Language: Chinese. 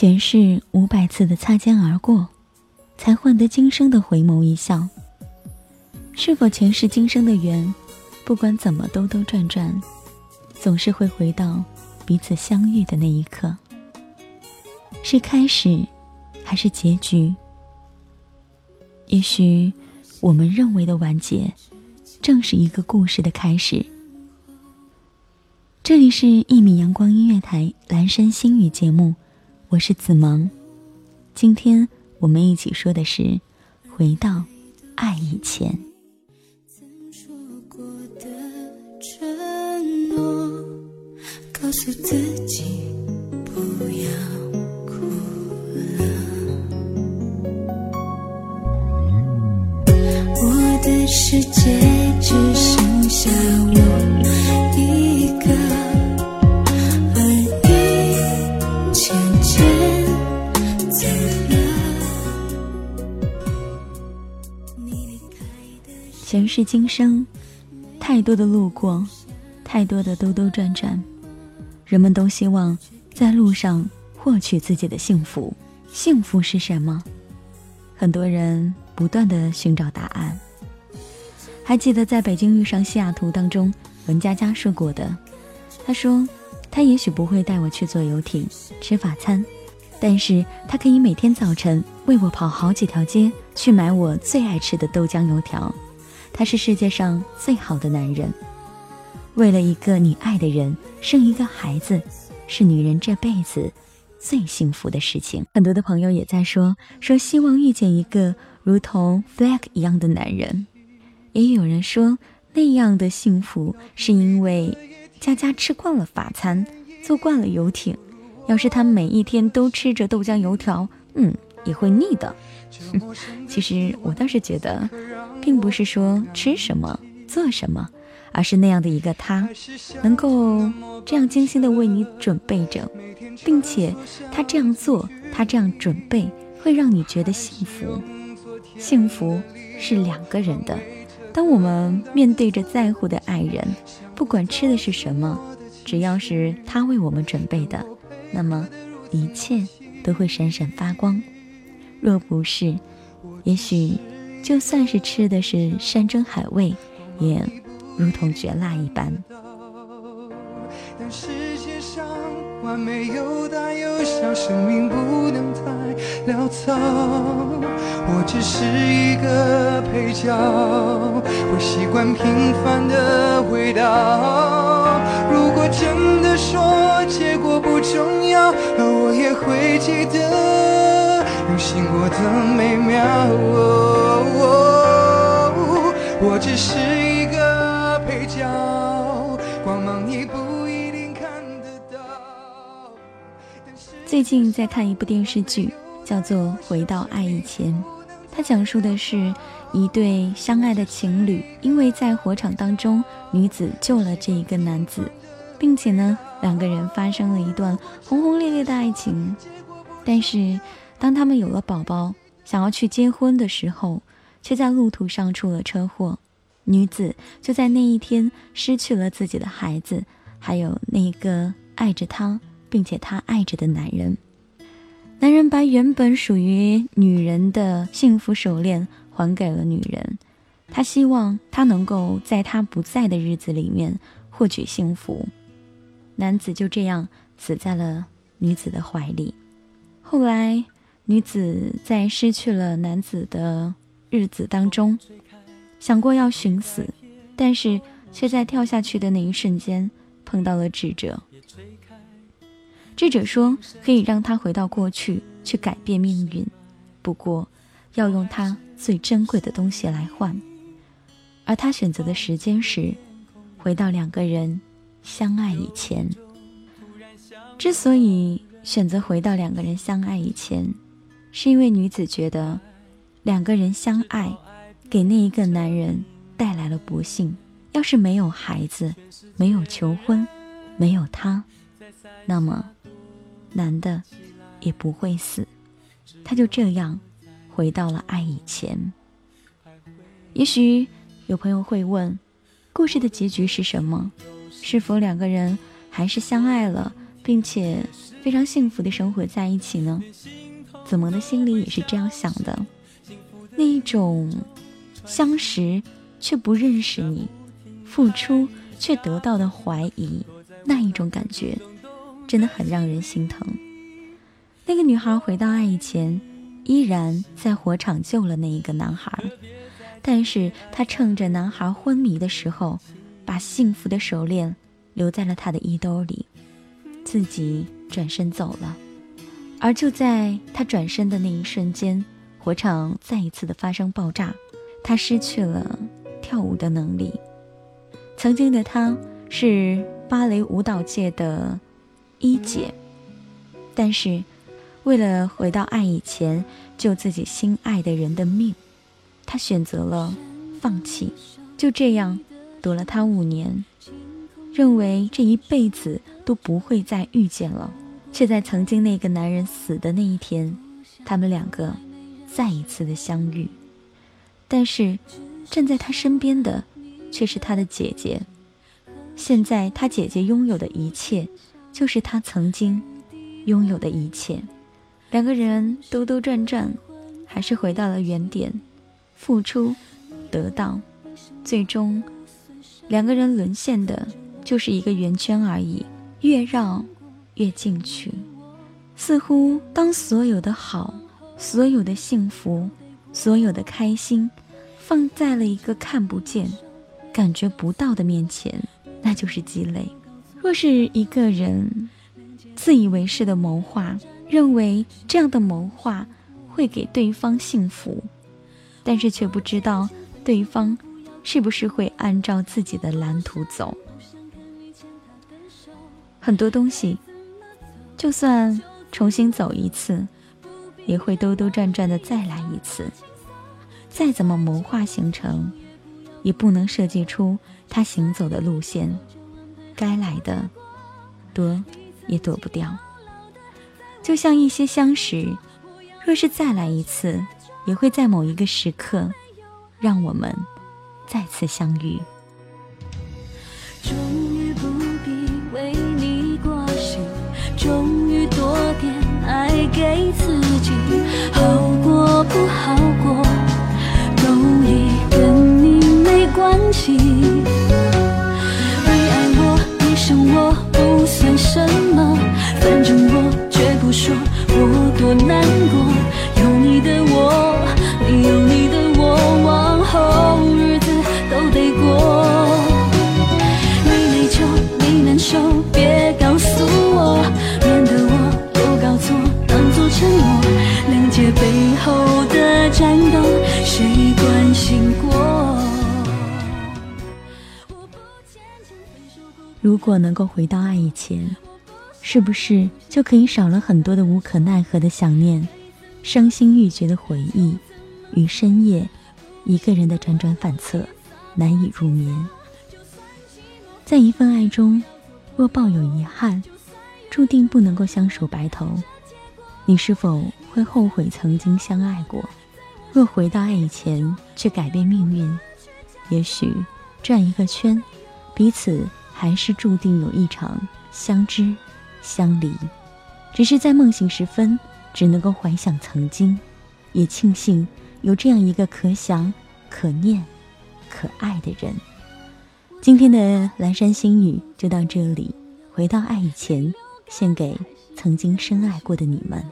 前世五百次的擦肩而过，才换得今生的回眸一笑。是否前世今生的缘，不管怎么兜兜转转，总是会回到彼此相遇的那一刻。是开始，还是结局？也许，我们认为的完结，正是一个故事的开始。这里是《一米阳光音乐台》蓝山星语节目，我是子萌。今天我们一起说的是，回到爱以前。曾说过的承诺，告诉自己不要哭了。我的世界是今生，太多的路过，太多的兜兜转转，人们都希望在路上获取自己的幸福。幸福是什么？很多人不断的寻找答案。还记得在北京遇上西雅图当中，文佳佳说过的，她说，她也许不会带我去坐游艇吃法餐，但是她可以每天早晨为我跑好几条街去买我最爱吃的豆浆油条。他是世界上最好的男人。为了一个你爱的人生一个孩子，是女人这辈子最幸福的事情。很多的朋友也在说，说希望遇见一个如同 Flag 一样的男人。也有人说，那样的幸福是因为佳佳吃惯了法餐，坐惯了游艇。要是他每一天都吃着豆浆油条，嗯，也会腻的。其实我倒是觉得。并不是说吃什么做什么，而是那样的一个他，能够这样精心的为你准备着，并且他这样做，他这样准备，会让你觉得幸福。幸福是两个人的。当我们面对着在乎的爱人，不管吃的是什么，只要是他为我们准备的，那么一切都会闪闪发光。若不是，也许。就算是吃的是山珍海味，也如同绝辣一般。世界上完美有大有小，生命不能太潦草。我只是一个配角，会习惯平凡的味道。如果真的说结果不重要，那我也会记得用心过的美妙。我只是一个配角，光芒你不一定看得到。最近在看一部电视剧，叫做《回到爱以前》，它讲述的是一对相爱的情侣，因为在火场当中，女子救了这一个男子，并且呢，两个人发生了一段轰轰烈烈的爱情。但是，当他们有了宝宝，想要去结婚的时候，却在路途上出了车祸，女子就在那一天失去了自己的孩子，还有那个爱着她并且她爱着的男人。男人把原本属于女人的幸福手链还给了女人，他希望她能够在他不在的日子里面获取幸福。男子就这样死在了女子的怀里。后来，女子在失去了男子的。日子当中，想过要寻死，但是却在跳下去的那一瞬间碰到了智者。智者说可以让他回到过去去改变命运，不过要用他最珍贵的东西来换。而他选择的时间是回到两个人相爱以前。之所以选择回到两个人相爱以前，是因为女子觉得。两个人相爱，给那一个男人带来了不幸。要是没有孩子，没有求婚，没有他，那么男的也不会死。他就这样回到了爱以前。也许有朋友会问，故事的结局是什么？是否两个人还是相爱了，并且非常幸福的生活在一起呢？子萌的心里也是这样想的。那一种相识却不认识你，付出却得到的怀疑，那一种感觉，真的很让人心疼。那个女孩回到爱以前，依然在火场救了那一个男孩，但是她趁着男孩昏迷的时候，把幸福的手链留在了他的衣兜里，自己转身走了。而就在他转身的那一瞬间，火场再一次的发生爆炸，他失去了跳舞的能力。曾经的她是芭蕾舞蹈界的一姐，但是。为了回到爱以前，救自己心爱的人的命，他选择了放弃。就这样，躲了他五年，认为这一辈子都不会再遇见了，却在曾经那个男人死的那一天，他们两个再一次的相遇。但是，站在他身边的却是他的姐姐。现在，他姐姐拥有的一切，就是他曾经拥有的一切。两个人兜兜转转，还是回到了原点，付出，得到，最终，两个人沦陷的就是一个圆圈而已，越绕越进去。似乎当所有的好，所有的幸福，所有的开心，放在了一个看不见、感觉不到的面前，那就是积累。若是一个人自以为是的谋划。认为这样的谋划会给对方幸福，但是却不知道对方是不是会按照自己的蓝图走。很多东西，就算重新走一次，也会兜兜转转的再来一次。再怎么谋划行程，也不能设计出他行走的路线。该来的，躲也躲不掉。就像一些相识，若是再来一次，也会在某一个时刻，让我们再次相遇。如果能够回到爱以前。是不是就可以少了很多的无可奈何的想念，伤心欲绝的回忆，与深夜一个人的辗转反侧，难以入眠？在一份爱中，若抱有遗憾，注定不能够相守白头。你是否会后悔曾经相爱过？若回到爱以前，去改变命运，也许转一个圈，彼此还是注定有一场相知。相离，只是在梦醒时分，只能够怀想曾经，也庆幸有这样一个可想、可念、可爱的人。今天的蓝山星语就到这里，回到爱以前，献给曾经深爱过的你们。